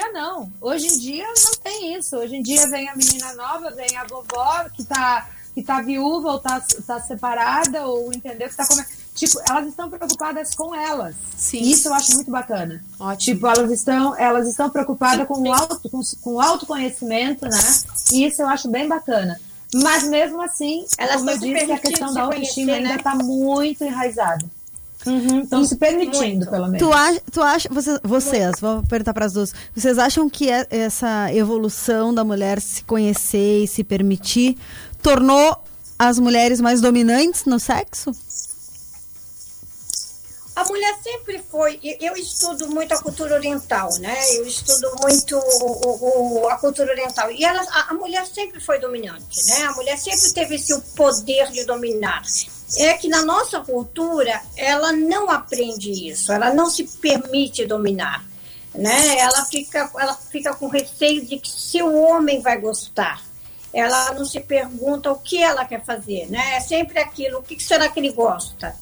dia não. Hoje em dia não tem isso. Hoje em dia vem a menina nova, vem a vovó que tá, que tá viúva ou tá, tá separada, ou entendeu? Que tá. Tipo, elas estão preocupadas com elas. Sim. Isso eu acho muito bacana. Ótimo. Tipo, elas estão, elas estão preocupadas com o, auto, com, com o autoconhecimento, né? E isso eu acho bem bacana. Mas mesmo assim, elas como eu disse, a questão da autoestima ainda está né? muito enraizada. Uhum, estão se permitindo, muito. pelo menos. Tu acha, tu acha você, vocês, vou perguntar para as duas, vocês acham que é, essa evolução da mulher se conhecer e se permitir tornou as mulheres mais dominantes no sexo? A mulher sempre foi. Eu estudo muito a cultura oriental, né? Eu estudo muito o, o, a cultura oriental. E ela, a, a, mulher sempre foi dominante, né? A mulher sempre teve esse poder de dominar. É que na nossa cultura ela não aprende isso, ela não se permite dominar, né? Ela fica, ela fica com receio de que se o homem vai gostar. Ela não se pergunta o que ela quer fazer, né? É sempre aquilo, o que será que ele gosta?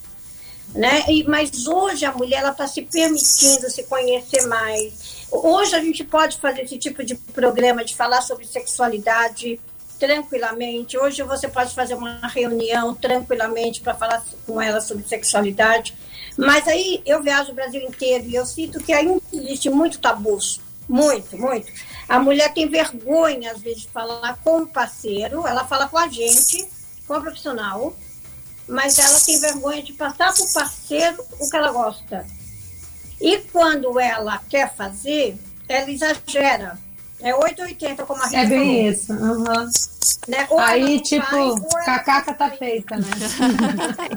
né? E, mas hoje a mulher ela está se permitindo se conhecer mais. Hoje a gente pode fazer esse tipo de programa de falar sobre sexualidade tranquilamente. Hoje você pode fazer uma reunião tranquilamente para falar com ela sobre sexualidade. Mas aí eu viajo o Brasil inteiro e eu sinto que ainda existe muito tabus. Muito, muito. A mulher tem vergonha, às vezes, de falar com o parceiro, ela fala com a gente, com a profissional, mas ela tem vergonha de passar para o parceiro o que ela gosta. E quando ela quer fazer, ela exagera. É 880, como a Rita É bem falou. isso. Uhum. Né? Aí, tipo, cacaca tá feita, né?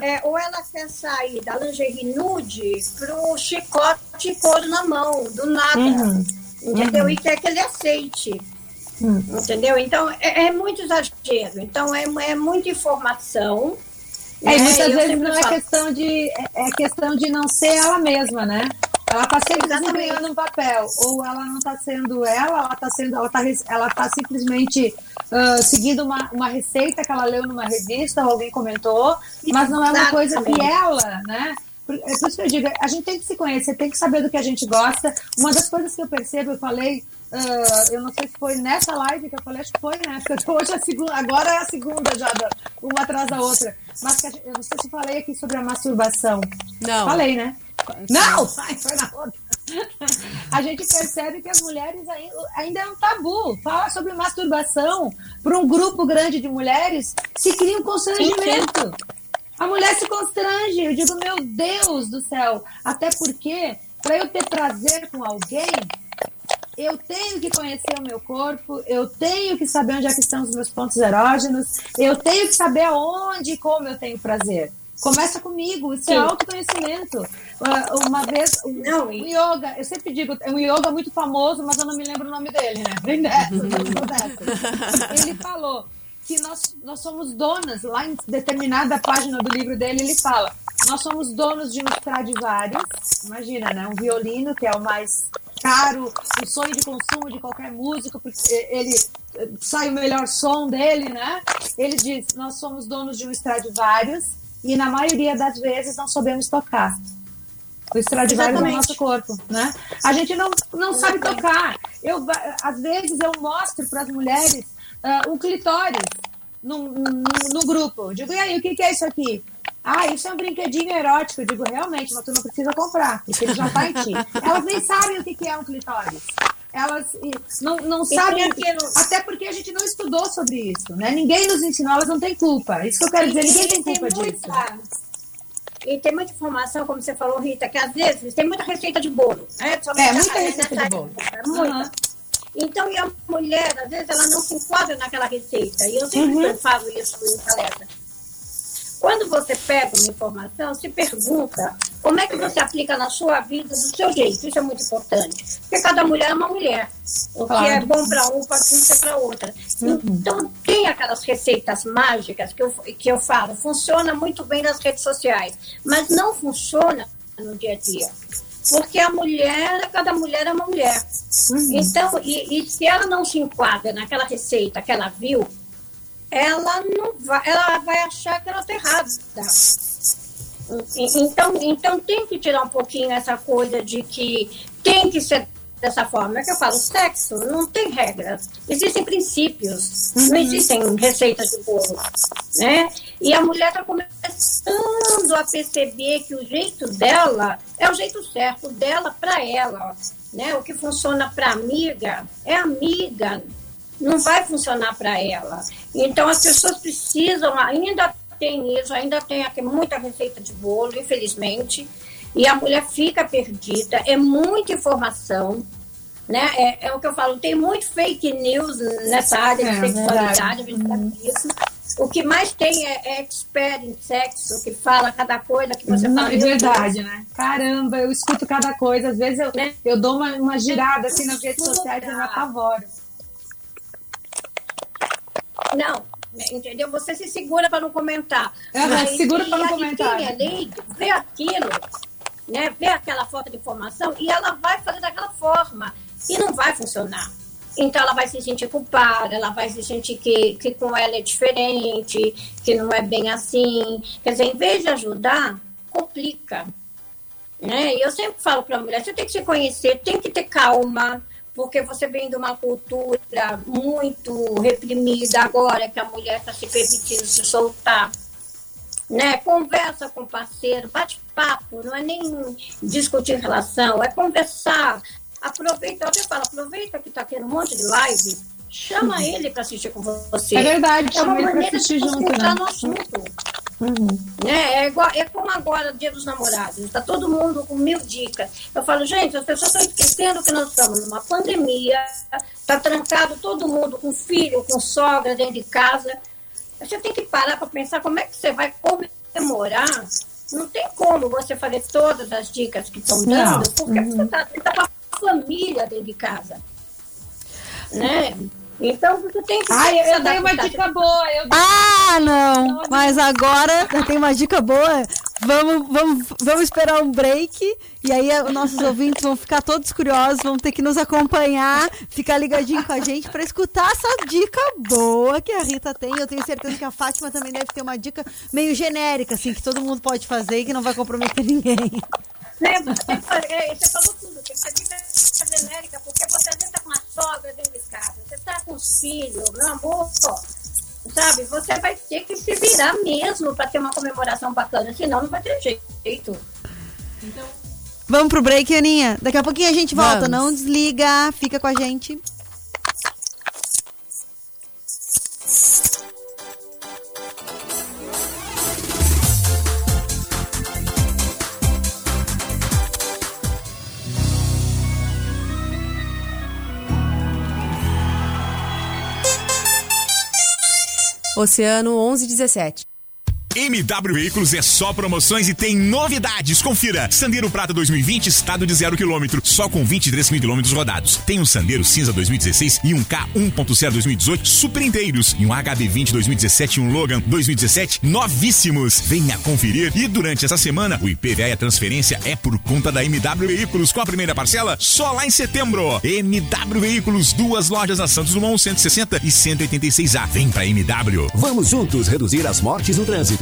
é, ou ela quer sair da lingerie nude pro chicote couro na mão, do nada. Uhum. Entendeu? Uhum. E quer que ele aceite. Uhum. Entendeu? Então, é, é, muito exagero. Então, é, é muita informação é, e muitas é, vezes não é questão de é, é questão de não ser ela mesma, né? Ela está sempre desempenhando um papel, ou ela não está sendo ela, ela está sendo, ela tá, ela tá simplesmente uh, seguindo uma, uma receita que ela leu numa revista ou alguém comentou, mas não é uma coisa que ela, né? É por isso que eu digo, a gente tem que se conhecer, tem que saber do que a gente gosta. Uma das coisas que eu percebo, eu falei Uh, eu não sei se foi nessa live que eu falei, acho que foi né? Porque hoje é a segunda, agora é a segunda já, uma atrás da outra. Mas eu não sei se falei aqui sobre a masturbação. Não. Falei, né? Não! Ai, foi na outra. A gente percebe que as mulheres ainda, é um tabu. Fala sobre masturbação para um grupo grande de mulheres, se cria um constrangimento. A mulher se constrange. Eu digo, meu Deus do céu. Até porque, para eu ter prazer com alguém, eu tenho que conhecer o meu corpo, eu tenho que saber onde é que estão os meus pontos erógenos, eu tenho que saber aonde e como eu tenho prazer. Começa comigo, isso é Sim. é autoconhecimento. Ah, uma vez, não, o yoga, eu sempre digo, é um yoga muito famoso, mas eu não me lembro o nome dele, né? Vem dessa, dessa. Ele falou que nós, nós somos donas, lá em determinada página do livro dele, ele fala: nós somos donos de um Stradivarius, imagina, né? Um violino, que é o mais caro, o sonho de consumo de qualquer músico, porque ele eh, sai o melhor som dele, né? Ele diz: nós somos donos de um Stradivarius e na maioria das vezes não sabemos tocar. O Stradivarius é o nosso corpo, né? A gente não, não sabe tocar. Eu, às vezes eu mostro para as mulheres uh, um clitóris no, no, no, grupo. Eu digo, e aí, o que, que é isso aqui? Ah, isso é um brinquedinho erótico. Eu digo, realmente, mas tu não precisa comprar, porque ele já tá em ti. Elas nem sabem o que é um clitóris. Elas não, não sabem, até porque a gente não estudou sobre isso, né? Ninguém nos ensinou, elas não têm culpa. Isso que eu quero dizer, ninguém tem culpa tem disso. Muita... E tem muita informação, como você falou, Rita, que às vezes tem muita receita de bolo. Né? É, muita receita de bolo. É muita. Uhum. Então, e a mulher, às vezes, ela não se enquadra naquela receita. E eu sempre uhum. falo isso em palestra quando você pega uma informação, se pergunta como é que você aplica na sua vida do seu jeito. Isso é muito importante. Porque cada mulher é uma mulher. O claro. que é bom para um pode ser para outra. Uhum. Então, tem aquelas receitas mágicas que eu, que eu falo. Funciona muito bem nas redes sociais, mas não funciona no dia a dia. Porque a mulher, cada mulher é uma mulher. Uhum. Então, e, e se ela não se enquadra naquela receita que ela viu, ela não vai, ela vai achar que ela está errada. Então, então tem que tirar um pouquinho essa coisa de que tem que ser dessa forma. É que eu falo, sexo não tem regras. Existem princípios, uhum. não existem receitas de bolo. Né? E a mulher está começando a perceber que o jeito dela é o jeito certo dela para ela. Né? O que funciona para amiga é amiga, não vai funcionar para ela. Então as pessoas precisam, ainda tem isso, ainda tem aqui muita receita de bolo, infelizmente, e a mulher fica perdida, é muita informação, né? É, é o que eu falo, tem muito fake news nessa área é, de sexualidade, uhum. O que mais tem é, é expert em sexo, que fala cada coisa que você Não, fala. É verdade, né? Caramba, eu escuto cada coisa. Às vezes eu, né? eu dou uma, uma girada assim nas redes sociais e me apavoro. Não, entendeu? Você se segura para não comentar. É, segura para não comentar. Quem é leigo vê aquilo, né? vê aquela falta de informação e ela vai fazer daquela forma. E não vai funcionar. Então ela vai se sentir culpada, ela vai se sentir que, que com ela é diferente, que não é bem assim. Quer dizer, em vez de ajudar, complica. Né? E eu sempre falo para a mulher, você tem que se conhecer, tem que ter calma, porque você vem de uma cultura muito reprimida agora que a mulher está se permitindo se soltar. Né? Conversa com o parceiro, bate papo, não é nem discutir relação, é conversar. Aproveita, eu falo, aproveita que está tendo um monte de live, chama uhum. ele para assistir com você. É verdade, é uma maneira de assistir junto, né? no assunto. Uhum. É, é, igual, é como agora, Dia dos Namorados. Está todo mundo com mil dicas. Eu falo, gente, as pessoas estão esquecendo que nós estamos numa pandemia, está trancado todo mundo com filho, com sogra dentro de casa. Você tem que parar para pensar como é que você vai comemorar. Não tem como você fazer todas as dicas que estão dando, porque uhum. você está tá com a família dentro de casa. Né? Então você tem que. Ah, eu, eu dei uma dica boa. Eu... Ah, não! Mas agora já tem uma dica boa. Vamos, vamos, vamos esperar um break e aí os nossos ouvintes vão ficar todos curiosos, vão ter que nos acompanhar, ficar ligadinho com a gente para escutar essa dica boa que a Rita tem. Eu tenho certeza que a Fátima também deve ter uma dica meio genérica, assim, que todo mundo pode fazer e que não vai comprometer ninguém. Lembra? É, você falou tudo, tem que ser dica genérica, porque você às vezes está com uma sogra dentro de casa, você está com os filhos, meu amor, sabe? Você vai ter que se virar mesmo para ter uma comemoração bacana, senão não vai ter jeito. Então... Vamos pro break, Aninha. Daqui a pouquinho a gente volta. Vamos. Não desliga, fica com a gente. Oceano 1117. MW Veículos é só promoções e tem novidades. Confira. Sandero Prata 2020, estado de zero quilômetro, só com 23 mil quilômetros rodados. Tem um Sandero Cinza 2016 e um K 1.0 2018 super inteiros. E um HB20 2017 e um Logan 2017 novíssimos. Venha conferir. E durante essa semana, o IPVA e a transferência é por conta da MW Veículos com a primeira parcela só lá em setembro. MW Veículos, duas lojas na Santos Dumont 160 e 186A. Vem pra MW. Vamos juntos reduzir as mortes no trânsito.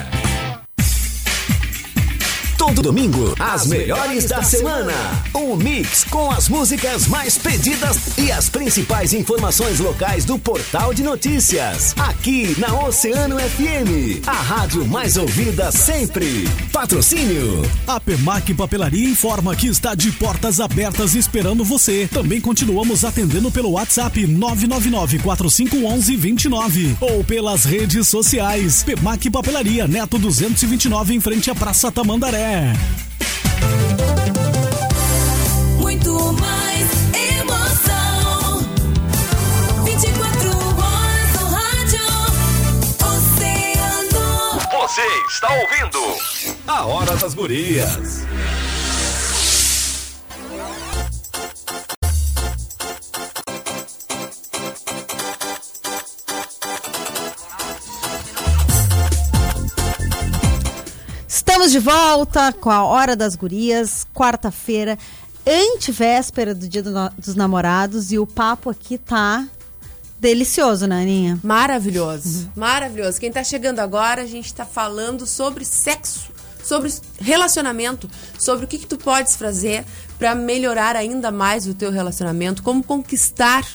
back. Todo domingo, as melhores da semana. Um mix com as músicas mais pedidas e as principais informações locais do portal de notícias. Aqui na Oceano FM, a rádio mais ouvida sempre. Patrocínio. A Pemac Papelaria informa que está de portas abertas esperando você. Também continuamos atendendo pelo WhatsApp 999 4511 29 ou pelas redes sociais. Pemac Papelaria Neto 229 em frente à Praça Tamandaré. Muito mais emoção. 24 horas no rádio. Oceano. Você está ouvindo a Hora das Gurias. Estamos de volta com a Hora das Gurias, quarta-feira, antivéspera do Dia do no- dos Namorados, e o papo aqui tá delicioso, né, Aninha? Maravilhoso, maravilhoso. Quem tá chegando agora, a gente tá falando sobre sexo, sobre relacionamento, sobre o que, que tu podes fazer pra melhorar ainda mais o teu relacionamento, como conquistar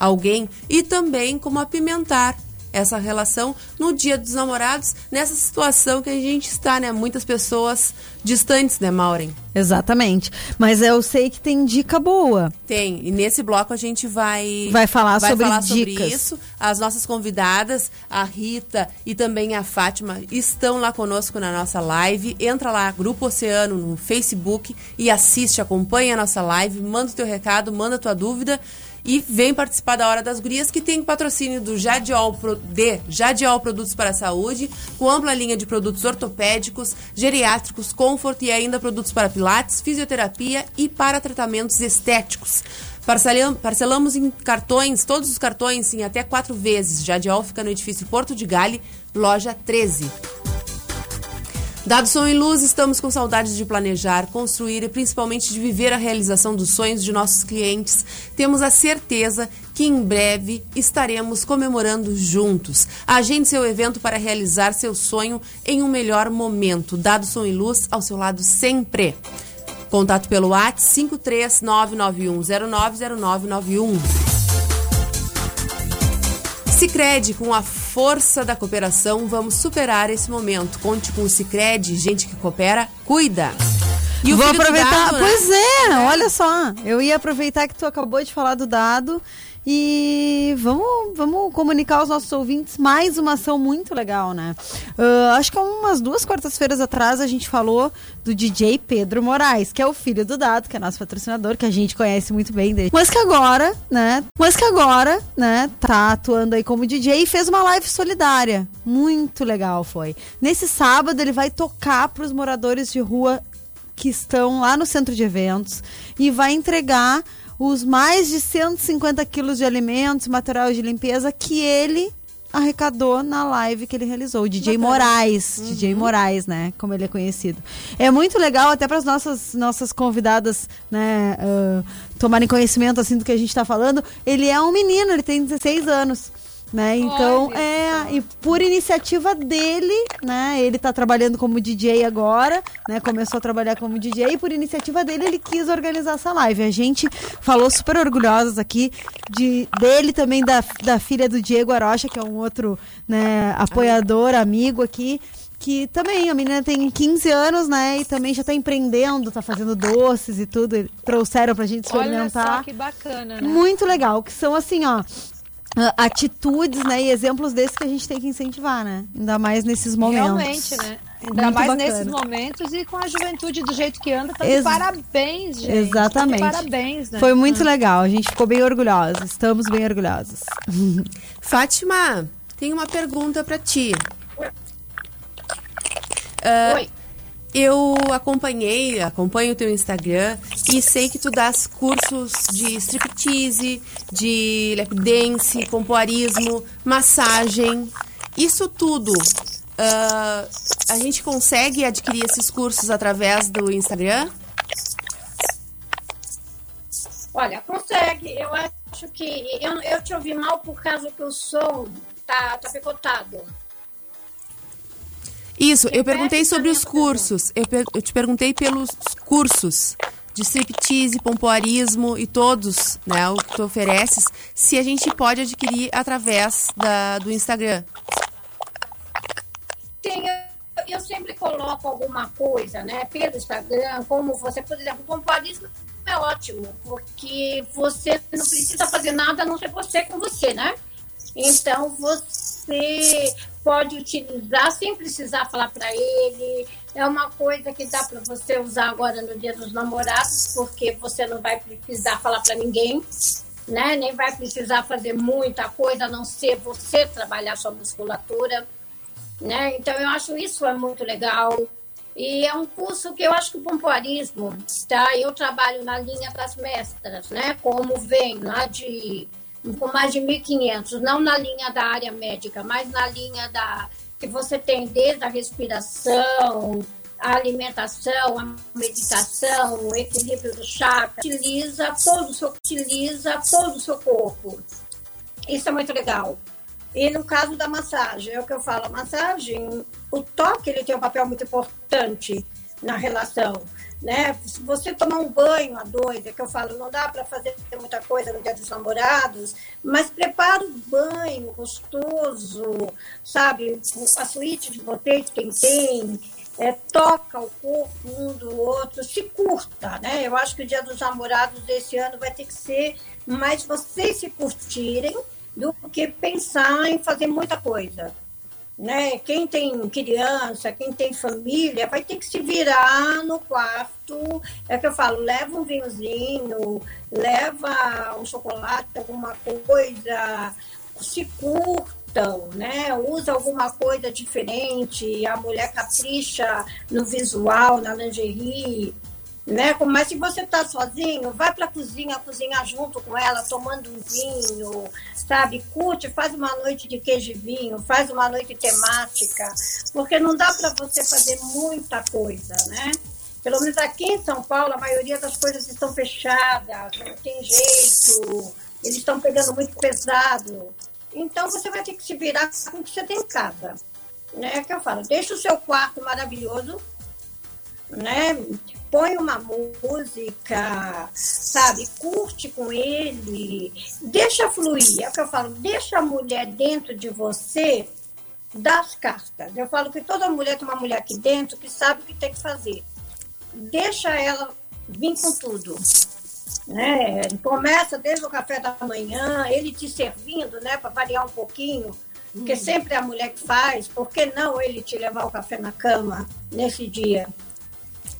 alguém e também como apimentar essa relação no dia dos namorados, nessa situação que a gente está, né? Muitas pessoas distantes, né, Maureen? Exatamente. Mas eu sei que tem dica boa. Tem. E nesse bloco a gente vai Vai falar sobre falar sobre dicas. isso. As nossas convidadas, a Rita e também a Fátima, estão lá conosco na nossa live. Entra lá, Grupo Oceano no Facebook e assiste, acompanha a nossa live, manda o teu recado, manda a tua dúvida. E vem participar da Hora das Gurias, que tem patrocínio do Jadiol, de Jadiol Produtos para a Saúde, com ampla linha de produtos ortopédicos, geriátricos, comfort e ainda produtos para pilates, fisioterapia e para tratamentos estéticos. Parcelam- Parcelamos em cartões, todos os cartões, em até quatro vezes. Jadiol fica no edifício Porto de Gale, loja 13. Dado som e luz, estamos com saudades de planejar, construir e principalmente de viver a realização dos sonhos de nossos clientes. Temos a certeza que em breve estaremos comemorando juntos. Agende seu evento para realizar seu sonho em um melhor momento. Dado som e luz ao seu lado sempre. Contato pelo WhatsApp 53991090991. Sicredi, com a força da cooperação, vamos superar esse momento. Conte com o Sicredi, gente que coopera, cuida. E o Vou aproveitar. Dado, né? Pois é, olha só. Eu ia aproveitar que tu acabou de falar do dado e vamos, vamos comunicar aos nossos ouvintes mais uma ação muito legal, né? Ah, acho que umas duas quartas-feiras atrás a gente falou do DJ Pedro Moraes, que é o filho do Dado, que é nosso patrocinador, que a gente conhece muito bem dele. Mas que agora, né? Mas que agora, né, tá atuando aí como DJ e fez uma live solidária. Muito legal foi. Nesse sábado ele vai tocar para os moradores de rua que estão lá no centro de eventos e vai entregar os mais de 150 quilos de alimentos, material de limpeza que ele arrecadou na live que ele realizou, o DJ Moraes, DJ Moraes, né, como ele é conhecido. É muito legal até para as nossas nossas convidadas, né, ah, tomarem conhecimento assim do que a gente está falando. Ele é um menino, ele tem 16 anos. Né? Então, Olha é, e por iniciativa dele, né? Ele tá trabalhando como DJ agora, né? Começou a trabalhar como DJ e por iniciativa dele ele quis organizar essa live. A gente falou super orgulhosas aqui de dele também da, da filha do Diego Arocha, que é um outro, né, apoiador, amigo aqui. Que também, a menina tem 15 anos, né? E também já tá empreendendo, tá fazendo doces e tudo. Trouxeram pra gente Olha experimentar. só que bacana, né? Muito legal, que são assim, ó. Ah, Atitudes, né, e exemplos desses que a gente tem que incentivar, né? Ainda mais nesses momentos. Realmente, né? Ainda Muito mais bacana. nesses momentos e com a juventude do jeito que anda, tá Ex- parabéns, gente. Exatamente. Tá parabéns, né? Foi muito legal, a gente ficou bem orgulhosa. Estamos bem orgulhosos. Fátima, tem uma pergunta pra ti. Ah, Oi. Eu acompanhei, acompanho o teu Instagram e sei que tu dás cursos de striptease, de lap dance, pompoarismo, massagem. Isso tudo, ah, a gente consegue adquirir esses cursos através do Instagram? Olha, consegue. Eu acho que. Eu, eu te ouvi mal por causa que o som tá, tá picotado. Isso, eu perguntei sobre os cursos. Eu, per- eu te perguntei pelos cursos de striptease, pompoarismo e todos, né, o que tu ofereces, se a gente pode adquirir através da, do Instagram. Tem, eu, eu sempre coloco alguma coisa, né, pelo Instagram, como você, por exemplo, o pompoarismo é ótimo, porque você não precisa fazer nada a não ser você com você, né? Então você pode utilizar sem precisar falar para ele. É uma coisa que dá para você usar agora no Dia dos Namorados, porque você não vai precisar falar para ninguém, né? Nem vai precisar fazer muita coisa a não ser você trabalhar sua musculatura né? Então eu acho isso é muito legal. E é um curso que eu acho que o pompoarismo, tá? Eu trabalho na linha das mestras, né? Como vem lá de com mais de 1.500, não na linha da área médica, mas na linha da que você tem desde a respiração, a alimentação, a meditação, o equilíbrio do chakra, utiliza todo o seu, utiliza todo o seu corpo. Isso é muito legal. E no caso da massagem, é o que eu falo, a massagem, o toque ele tem um papel muito importante na relação, né? Se você tomar um banho a dois, é que eu falo, não dá para fazer muita coisa no dia dos namorados, mas prepara um banho gostoso, sabe? A suíte de vocês, quem tem, é, toca o corpo um do outro, se curta, né? Eu acho que o dia dos namorados desse ano vai ter que ser mais vocês se curtirem do que pensar em fazer muita coisa. Né? Quem tem criança, quem tem família, vai ter que se virar no quarto. É que eu falo, leva um vinhozinho, leva um chocolate, alguma coisa, se curtam, né? Usa alguma coisa diferente, a mulher capricha no visual, na lingerie né? Mas se você está sozinho, vai para a cozinha, cozinhar junto com ela, tomando um vinho, sabe? Curte, faz uma noite de queijo e vinho, faz uma noite temática, porque não dá para você fazer muita coisa, né? Pelo menos aqui em São Paulo, a maioria das coisas estão fechadas, não tem jeito, eles estão pegando muito pesado. Então você vai ter que se virar com o que você tem em casa. Né? É que eu falo, deixa o seu quarto maravilhoso, né? Põe uma música, sabe? Curte com ele, deixa fluir. É o que eu falo, deixa a mulher dentro de você das cartas. Eu falo que toda mulher tem uma mulher aqui dentro que sabe o que tem que fazer. Deixa ela vir com tudo. Né? Começa desde o café da manhã, ele te servindo, né, para variar um pouquinho, porque sempre é a mulher que faz, por que não ele te levar o café na cama nesse dia?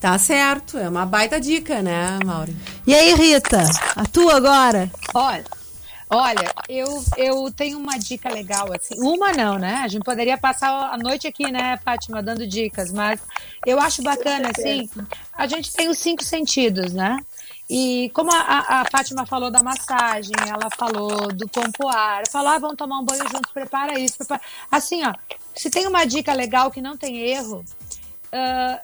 Tá certo, é uma baita dica, né, Mauro? E aí, Rita? A tua agora? Olha, olha, eu, eu tenho uma dica legal, assim. Uma não, né? A gente poderia passar a noite aqui, né, Fátima, dando dicas, mas eu acho bacana, assim, a gente tem os cinco sentidos, né? E como a, a, Fátima falou da massagem, ela falou do pompoar, falou, ah, vamos tomar um banho juntos, prepara isso, prepara. Assim, ó, se tem uma dica legal que não tem erro, ah,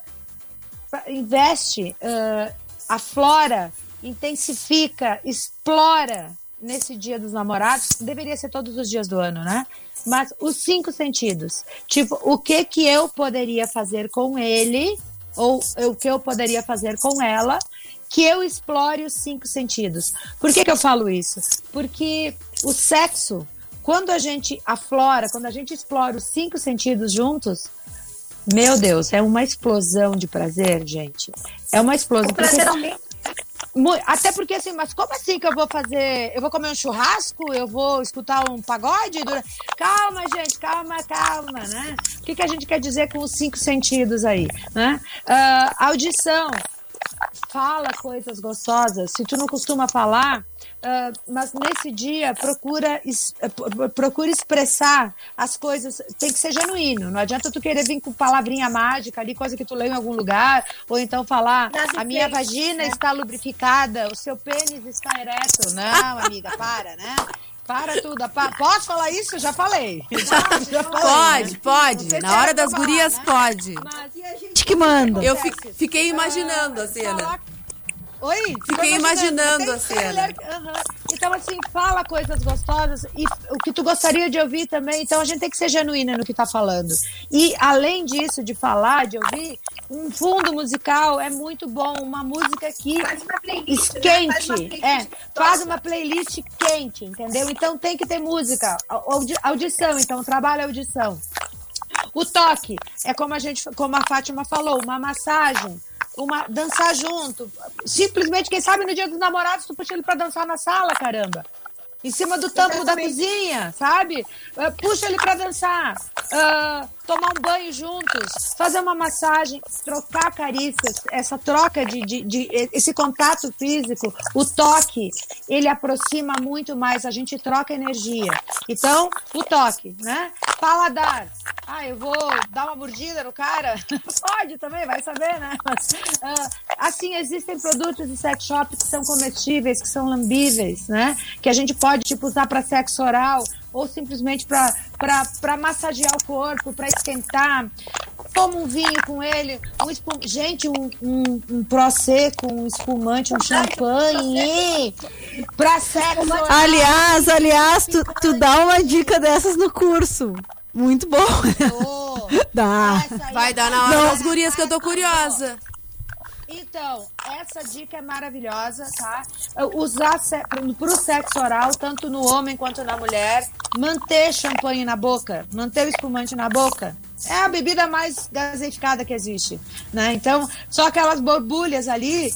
investe, uh, aflora, intensifica, explora nesse dia dos namorados, deveria ser todos os dias do ano, né? Mas os cinco sentidos. Tipo, o que que eu poderia fazer com ele, ou o que eu poderia fazer com ela, que eu explore os cinco sentidos. Por que, que eu falo isso? Porque o sexo, quando a gente aflora, quando a gente explora os cinco sentidos juntos, meu Deus, é uma explosão de prazer, gente. É uma explosão. O prazer aumenta. Mu- Até porque assim, mas como assim que eu vou fazer? Eu vou comer um churrasco? Eu vou escutar um pagode? Calma, gente, calma, calma, né? O que, que a gente quer dizer com os cinco sentidos aí, né? Ah, audição. Fala coisas gostosas. Se tu não costuma falar, ah, mas nesse dia procura, es- eh, pro- procura expressar as coisas. Tem que ser genuíno. Não adianta tu querer vir com palavrinha mágica ali, coisa que tu leu em algum lugar, ou então falar Frase a minha vagina né? está lubrificada, o seu pênis está ereto. Não, amiga, para, né? Para tudo. Pa- Posso falar isso? Já falei. Já, já falei, Pode, né? pode. Sei se Na hora era pra das falar, gurias, né? pode. Mas e a gente que manda. Eu fi- fiquei imaginando a cena. falar- Oi? Fiquei imaginando Tem a cena. mulher que- aham. Então, assim, fala coisas gostosas e o que tu gostaria de ouvir também. Então, a gente tem que ser genuína no que tá falando. E, além disso, de falar, de ouvir, um fundo musical é muito bom. Uma música que Faz uma playlist, né? Faz uma esquente. playlist É, faz uma playlist quente, entendeu? Então, tem que ter música. Audi- Audição, então, trabalha a audição. O toque é como a gente, como a Fátima falou, uma massagem, uma dançar junto. Simplesmente, quem sabe no dia dos namorados tu puxa ele pra dançar na sala, caramba. Em cima do tampo da cozinha, sabe? Ah, Puxa ele pra dançar. Ah, tomar um banho juntos, fazer uma massagem, trocar carícias, essa troca de, de, de- esse contato físico, o toque, ele aproxima muito mais, a gente troca energia. Então, o toque, né? Paladar. Ah, eu vou dar uma mordida no cara? Pode também, vai saber, né? Ah, assim, existem produtos de sex shop que são comestíveis, que são lambíveis, né? Que a gente pode, tipo, usar para sexo oral ou simplesmente para massagear o corpo, para esquentar. Toma um vinho com ele, um espum... gente, um, um, um prosecco, um espumante, um champanhe pra sexo. Aliás, aliás, tu, tu dá uma dica dessas no curso. Muito bom. Ô, Dá. Vai é dar na hora pra- das gurias que eu tô curiosa. Então, essa dica é maravilhosa, tá? Usar se... pro sexo oral, tanto no homem quanto na mulher, manter champanhe na boca, manter o espumante na boca. É a bebida mais gaseificada que existe, né? Então, só aquelas borbulhas ali,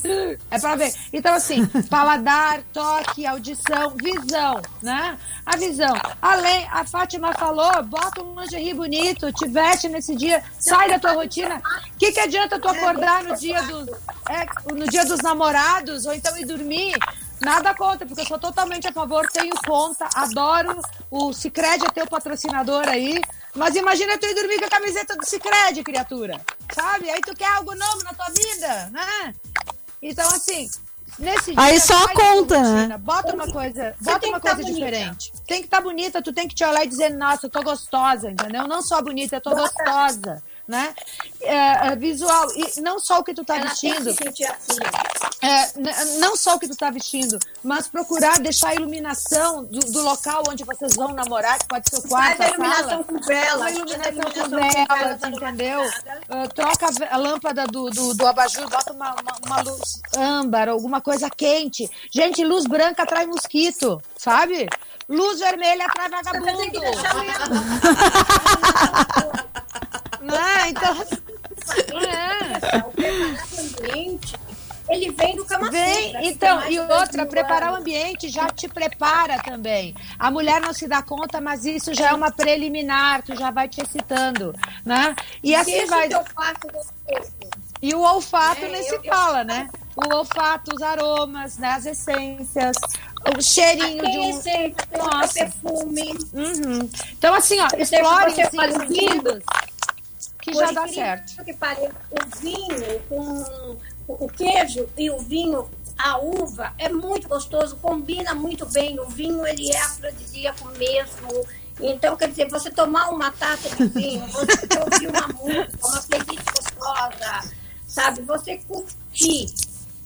é pra ver. Então, assim, paladar, toque, audição, visão, né? A visão. Além, a Fátima falou, bota um lingerie bonito, te veste nesse dia, sai da tua rotina. O que, que adianta tu acordar no dia, do, é, no dia dos namorados ou então ir dormir? Nada contra, porque eu sou totalmente a favor, tenho conta, adoro o Cicred é teu patrocinador aí. Mas imagina tu ir dormir com a camiseta do Cicred, criatura. Sabe? Aí tu quer algo novo na tua vida, né? Então, assim, nesse dia. Aí só conta, né? Bota uma coisa, bota tem uma tá coisa bonita. diferente. Tem que estar bonita, tu tem que te olhar e dizer, nossa, eu tô gostosa, entendeu? Não só bonita, eu tô gostosa. Né? É, é, visual, e não só o que tu tá Ela vestindo, se assim. é, não só o que tu tá vestindo, mas procurar deixar a iluminação do, do local onde vocês vão namorar, que pode ser o quarto, Faz a iluminação sala. com velas. Faz a com iluminação velas, entendeu? Ah, troca a lâmpada do, do, do abajur, bota uma, uma, uma luz âmbar, alguma coisa quente. Gente, luz branca atrai mosquito, sabe? Luz vermelha atrai vagabundo. Né? Então, é. o preparar o ambiente, ele vem do Sutra, Vem, que então, e de outra, preparar o ambiente já te prepara também. A mulher não se dá conta, mas isso já é uma preliminar, tu já vai te excitando, né? E assim Deixa vai. o. E o olfato É, nem se eu- fala, né? O olfato, os aromas, né? as essências, o cheirinho de Tem um. essência, tem Nossa. perfume. Uhum. Então, assim, ó, explore você esses faz o sentidos que Por já dá certo. Que pareça, o vinho com o o queijo e o vinho, a uva, é muito gostoso, combina muito bem. O vinho, ele é afrodisíaco mesmo. Então, quer dizer, você tomar uma taça de vinho, você ouvir uma música, uma playlist gostosa, sabe? Você curtir,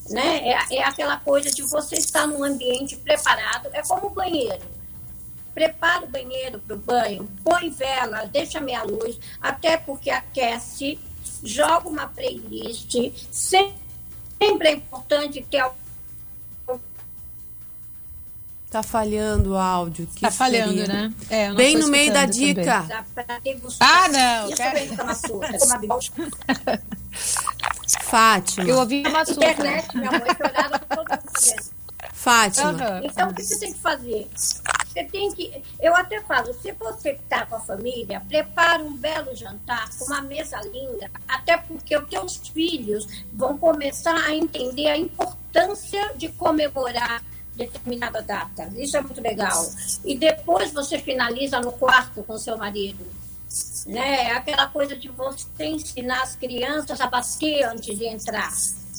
né? É, é aquela coisa de você estar num ambiente preparado. É como o banheiro prepara o banheiro para o banho, põe vela, deixa meia luz, até porque aquece, joga uma playlist. Sempre é importante ter algum Tá falhando o áudio. Que Tá falhando, seria? né? É, Bem no meio da também. dica. Ah, não, quero-. Fátima. Eu ouvi uma açúcar. Internet, minha mãe todo dia. Fátima. Aham. Então, o que você tem que fazer? Você tem que. Eu até falo, se você está com a família, prepara um belo jantar com uma mesa linda, até porque os teus filhos vão começar a entender a importância de comemorar determinada data. Isso é muito legal. E depois você finaliza no quarto com seu marido. Né? É aquela coisa de você ensinar as crianças a bater antes de entrar.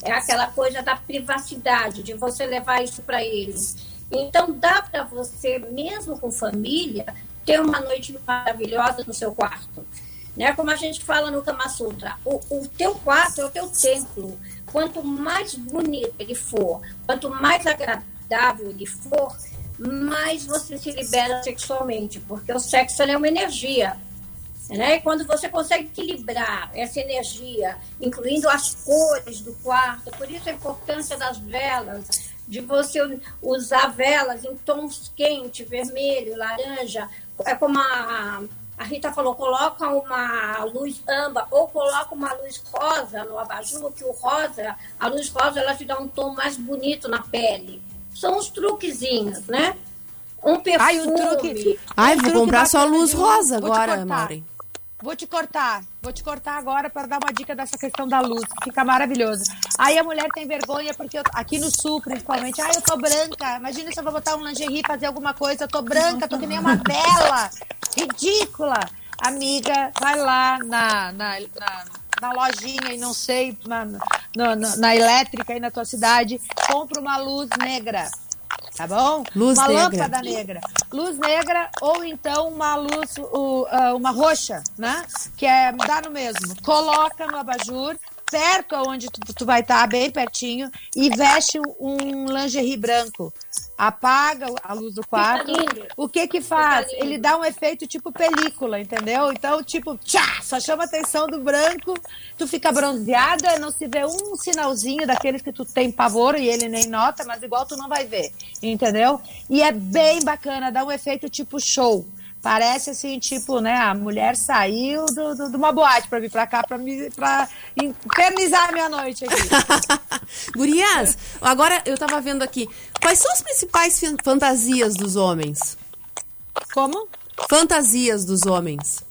É aquela coisa da privacidade, de você levar isso para eles. Então, dá para você, mesmo com família, ter uma noite maravilhosa no seu quarto. Né? Como a gente fala no Kama Sutra, o, o teu quarto é o teu templo. Quanto mais bonito ele for, quanto mais agradável ele for, mais você se libera sexualmente, porque o sexo é uma energia. Né? E quando você consegue equilibrar essa energia, incluindo as cores do quarto, por isso a importância das velas, de você usar velas em tons quentes, vermelho, laranja, é como a, a Rita falou, coloca uma luz âmbar ou coloca uma luz rosa no abajur, que o rosa, a luz rosa, ela te dá um tom mais bonito na pele. São os truquezinhos, né? Um perfume. Ai, o truque. Ai, vou comprar só luz de- rosa agora. Maureen. Vou te cortar, vou te cortar agora para dar uma dica dessa questão da luz, que fica maravilhoso. Aí a mulher tem vergonha, porque eu- aqui no sul, principalmente, ah, eu tô branca. Imagina se eu vou botar um lingerie, fazer alguma coisa, eu tô branca, tô que nem uma vela. Ridícula. Amiga, vai lá na, na, na, na lojinha e não sei, na, na- na elétrica aí na tua cidade, compra uma luz negra. Tá bom? Luz uma negra. lâmpada negra. Luz negra ou então uma luz, ah, uma roxa, né? Que é, dá no mesmo. Coloca no abajur, perto aonde tu, tu vai estar, bem pertinho, e veste um lingerie branco. Apaga a luz do quarto. O que que faz? Ele dá um efeito tipo película, entendeu? Então, tipo, tchá, só chama a atenção do branco, tu fica bronzeada, não se vê um sinalzinho daqueles que tu tem pavor e ele nem nota, mas igual tu não vai ver, entendeu? E é bem bacana, dá um efeito tipo show. Parece assim, tipo, né? A mulher saiu do, do- de uma boate pra vir pra cá pra, me, pra infernizar a minha noite aqui. Gurias, agora eu tava vendo aqui. Quais são as principais fan- fantasias dos homens? Como? Fantasias dos homens.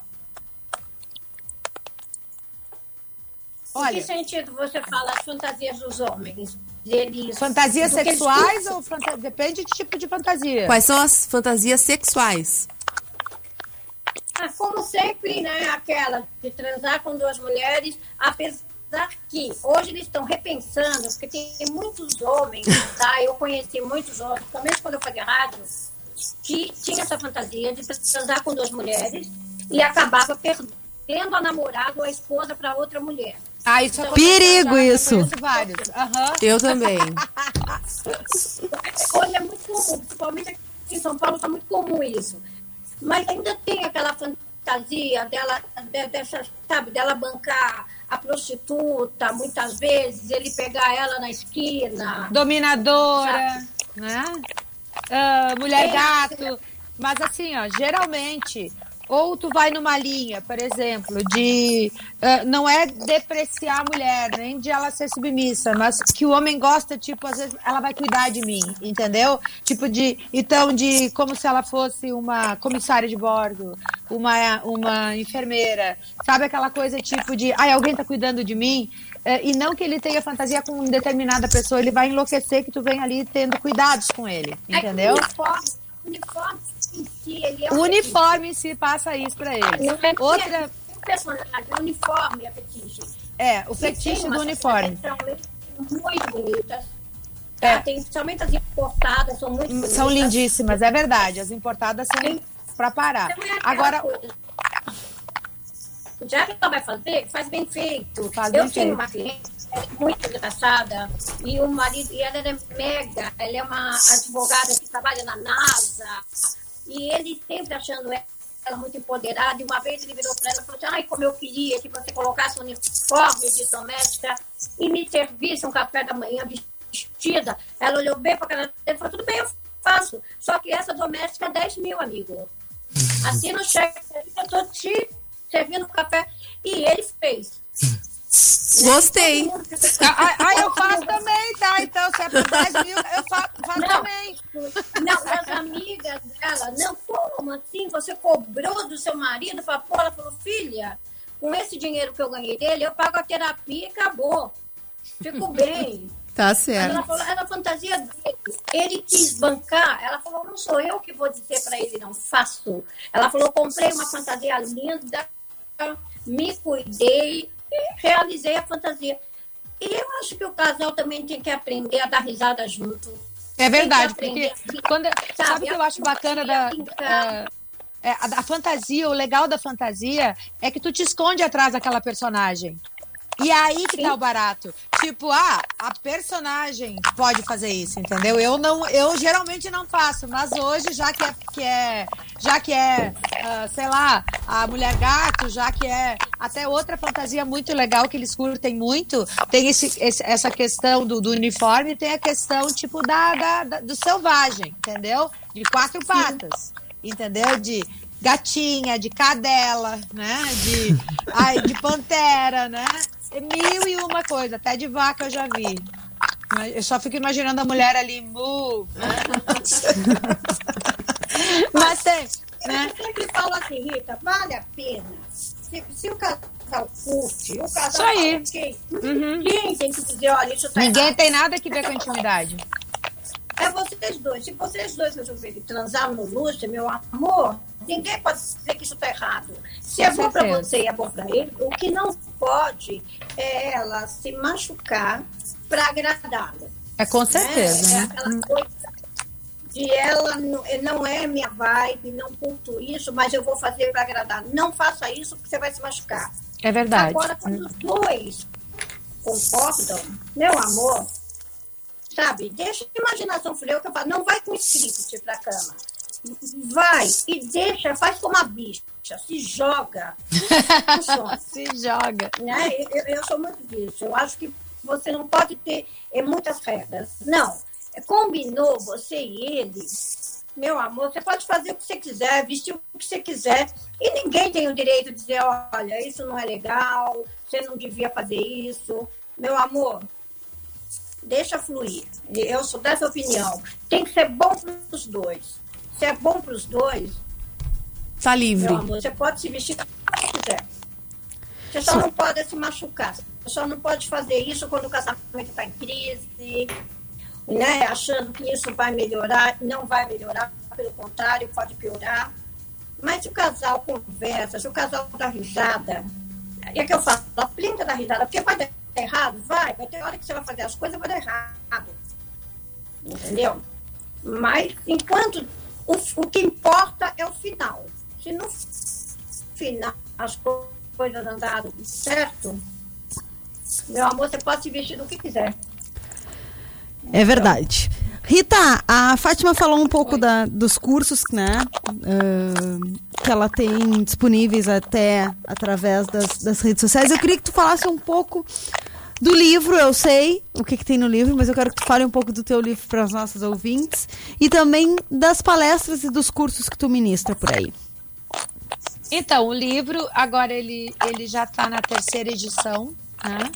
Em que Olha, sentido você fala as fantasias dos homens? Eles, fantasias eles sexuais pensam? ou fanta- depende de tipo de fantasia. Quais são as fantasias sexuais? Como sempre, né, aquela de transar com duas mulheres, apesar que hoje eles estão repensando, porque tem muitos homens, tá? Eu conheci muitos homens, principalmente quando eu fazia rádio, que tinha essa fantasia de transar com duas mulheres e acabava perdendo a namorada ou a esposa para outra mulher. Ah, isso Então, Perigo eu isso. conheço vários. Aham. Eu também. Hoje é muito comum, principalmente aqui em São Paulo está muito comum isso. Mas ainda tem aquela fantasia dela, de- dessa, sabe, dela bancar a prostituta, muitas vezes, ele pegar ela na esquina. Dominadora, né? Ah, mulher gato. Mas assim, ó, geralmente, ou tu vai numa linha, por exemplo, de. ah, não é depreciar a mulher, nem de ela ser submissa, mas que o homem gosta, tipo, às vezes ela vai cuidar de mim, entendeu? Tipo de. Então, de como se ela fosse uma comissária de bordo, uma, uma enfermeira. Sabe aquela coisa tipo de. Ai, alguém tá cuidando de mim? É, e não que ele tenha fantasia com determinada pessoa, ele vai enlouquecer que tu vem ali tendo cuidados com ele, É entendeu? Uniforme, o uniforme em si, ele é O uniforme em si passa isso pra ele. Não é Outra, o personagem, o uniforme é fetiche. é, o fetiche do uniforme. muito bonitas. É. Tá? Tem, principalmente as importadas, são muito bonitas. São lindíssimas, é verdade. As importadas são pra parar. Agora. Já que ela vai fazer, faz bem feito. Faz eu bem tenho feito. uma cliente ela é muito engraçada e o marido, e ela é mega, ela é uma advogada que trabalha na NASA e ele sempre achando ela muito empoderada e uma vez ele virou para ela e falou assim, ai, como eu queria que você colocasse um uniforme de doméstica e me servisse um café da manhã vestida. Ela olhou bem para cara dele e falou, tudo bem, eu faço. Só que essa doméstica é 10 mil, amigo. Assina o cheque, eu estou te servindo café. E ele fez. Gostei. ah, ah, eu faço também, tá? Então, se é por 10 mil, eu faço, faço Não. também. Não, as amigas dela, não, como assim? Você cobrou do seu marido pôr? Ela falou, filha, com esse dinheiro que eu ganhei dele, eu pago a terapia e acabou. Fico bem. Tá Ela certo. falou, era fantasia dele. Ele quis bancar. Ela falou, não sou eu que vou dizer para ele, não faço. Ela falou, comprei uma fantasia linda, me cuidei e realizei a fantasia. E eu acho que o casal também tem que aprender a dar risada junto. É verdade, porque quando, sabe Sabe, o que eu acho bacana da. é, é, a, a fantasia, o legal da fantasia é que tu te esconde atrás daquela personagem. E aí que tá o barato. Tipo, ah, a personagem pode fazer isso, entendeu? Eu não, eu geralmente não faço, mas hoje, já que é, que é já que é, ah, sei lá, a mulher gato, já que é até outra fantasia muito legal que eles curtem muito, tem esse, esse- essa questão do, do uniforme, tem a questão tipo da, da- da- do selvagem, entendeu? De quatro patas, entendeu? De gatinha, de cadela, né? De, ai, de pantera, né? Mil e uma coisa, até de vaca eu já vi. Eu só fico imaginando a mulher ali, mu, né? Mas tem, né? Eu sempre falo assim, Rita, vale a pena. Se, se o casal curte, o casal Isso aí. ok, ninguém tem que dizer, olha, isso tá Ninguém errado. tem nada que ver com a intimidade. É vocês dois. Se vocês dois resolverem transar no luxo, meu amor, ninguém pode dizer que isso tá errado. Se é bom para você e é bom para ele, o que não pode é ela se machucar para agradá-lo. É com né? certeza, É né? aquela coisa de ela não, não é minha vibe, não curto isso, mas eu vou fazer para agradar. Não faça isso porque você vai se machucar. É verdade. Agora, quando os dois concordam, meu amor, sabe, deixa a imaginação fluir, que eu falo, não vai com script pra cama. Vai e deixa, faz como a bicha, se joga. Se joga. né? Eu, eu sou muito disso. Eu acho que você não pode ter eh, muitas regras. Não. Combinou você e ele, meu amor, você pode fazer o que você quiser, vestir o que você quiser. E ninguém tem o direito de dizer, olha, isso não é legal, você não devia fazer isso. Meu amor, deixa fluir. Eu sou dessa opinião. Tem que ser bom para os dois. Se é bom para os dois, Tá livre. amor, você pode se vestir como você quiser. Você só não pode se machucar. Você só não pode fazer isso quando o casamento está em crise, né? achando que isso vai melhorar. Não vai melhorar, pelo contrário, pode piorar. Mas se o casal conversa, se o casal dá risada, é que eu falo, aprenda da risada, porque vai dar errado? Vai, vai ter hora que você vai fazer as coisas vai dar errado. Entendeu? Mas enquanto o, o que importa é o final. Se no final as co- coisas andaram certo, meu amor, você pode se vestir do que quiser. É verdade. Rita, a Fátima falou um pouco da- dos cursos, né? ah, que ela tem disponíveis até através das, das redes sociais. Eu queria que tu falasse um pouco do livro, eu sei o que, que tem no livro, mas eu quero que tu fale um pouco do teu livro para os nossos ouvintes e também das palestras e dos cursos que tu ministra por aí. Então, o livro, agora ele, ele já está na terceira edição. Né?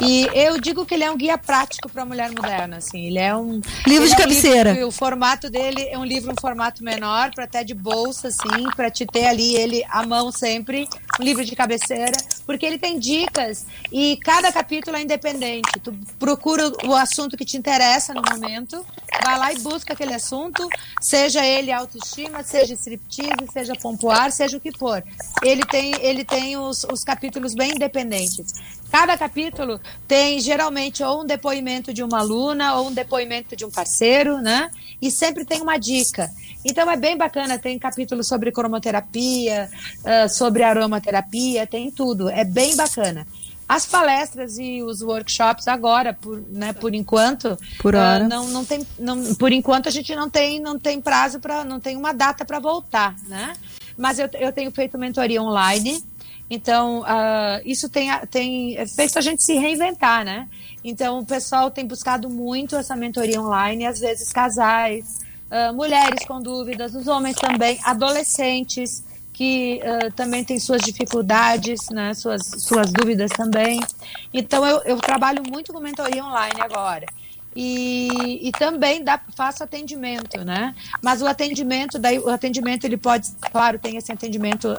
E eu digo que ele é um guia prático para a mulher moderna. Assim. Ele é um Livro de é um cabeceira. livro o formato dele é um livro um formato menor, para até de bolsa, assim, para te ter ali ele à mão sempre, um livro de cabeceira, porque ele tem dicas e cada capítulo é independente. Tu procura o assunto que te interessa no momento, vai lá e busca aquele assunto, seja ele autoestima, seja striptease, seja pompoar, seja o que for. Ele tem, ele tem os, os capítulos bem independentes. Cada capítulo tem geralmente ou um depoimento de uma aluna ou um depoimento de um parceiro, né? E sempre tem uma dica. Então é bem bacana, tem capítulo sobre cromoterapia, sobre aromaterapia, tem tudo. É bem bacana. As palestras e os workshops agora, por, né, por enquanto, Por hora. não, não tem, não, por enquanto a gente não tem, não tem prazo para, não tem uma data para voltar, né? Mas eu, eu tenho feito mentoria online, então ah, isso tem, tem feito a gente se reinventar, né? Então o pessoal tem buscado muito essa mentoria online, às vezes casais, ah, mulheres com dúvidas, os homens também, adolescentes que ah, também têm suas dificuldades, né, suas, suas dúvidas também. Então, eu, eu trabalho muito com mentoria online agora. E, e também dá, faço atendimento, né? Mas o atendimento, daí o atendimento ele pode, claro, tem esse atendimento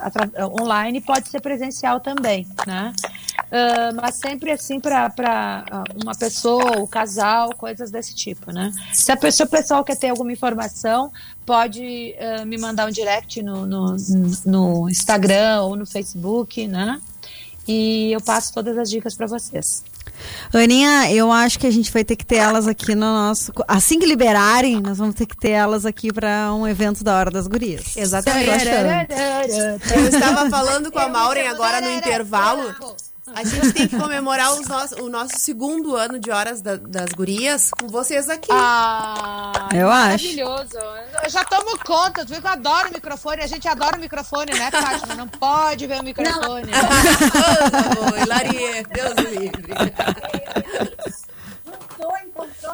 online, pode ser presencial também, né? Ah, mas sempre assim para uma pessoa, o casal, coisas desse tipo, né? Se a pessoa, o pessoal quer ter alguma informação, pode ah, me mandar um direct no, no, no Instagram ou no Facebook, né? E eu passo todas as dicas para vocês. Aninha, eu acho que a gente vai ter que ter elas aqui no nosso. Assim que liberarem, nós vamos ter que ter elas aqui para um evento da Hora das Gurias. Exatamente. Eu estava falando com a Maureen agora no intervalo. A gente tem que comemorar os nosso- o nosso segundo ano de Horas da- das Gurias com vocês aqui. Ah, Eu acho. maravilhoso. Eu já tomo conta, tu viu que eu adoro o microfone, a gente adora o microfone, né, Fátima? Não pode ver o microfone. Oi, Larie, Deus me livre.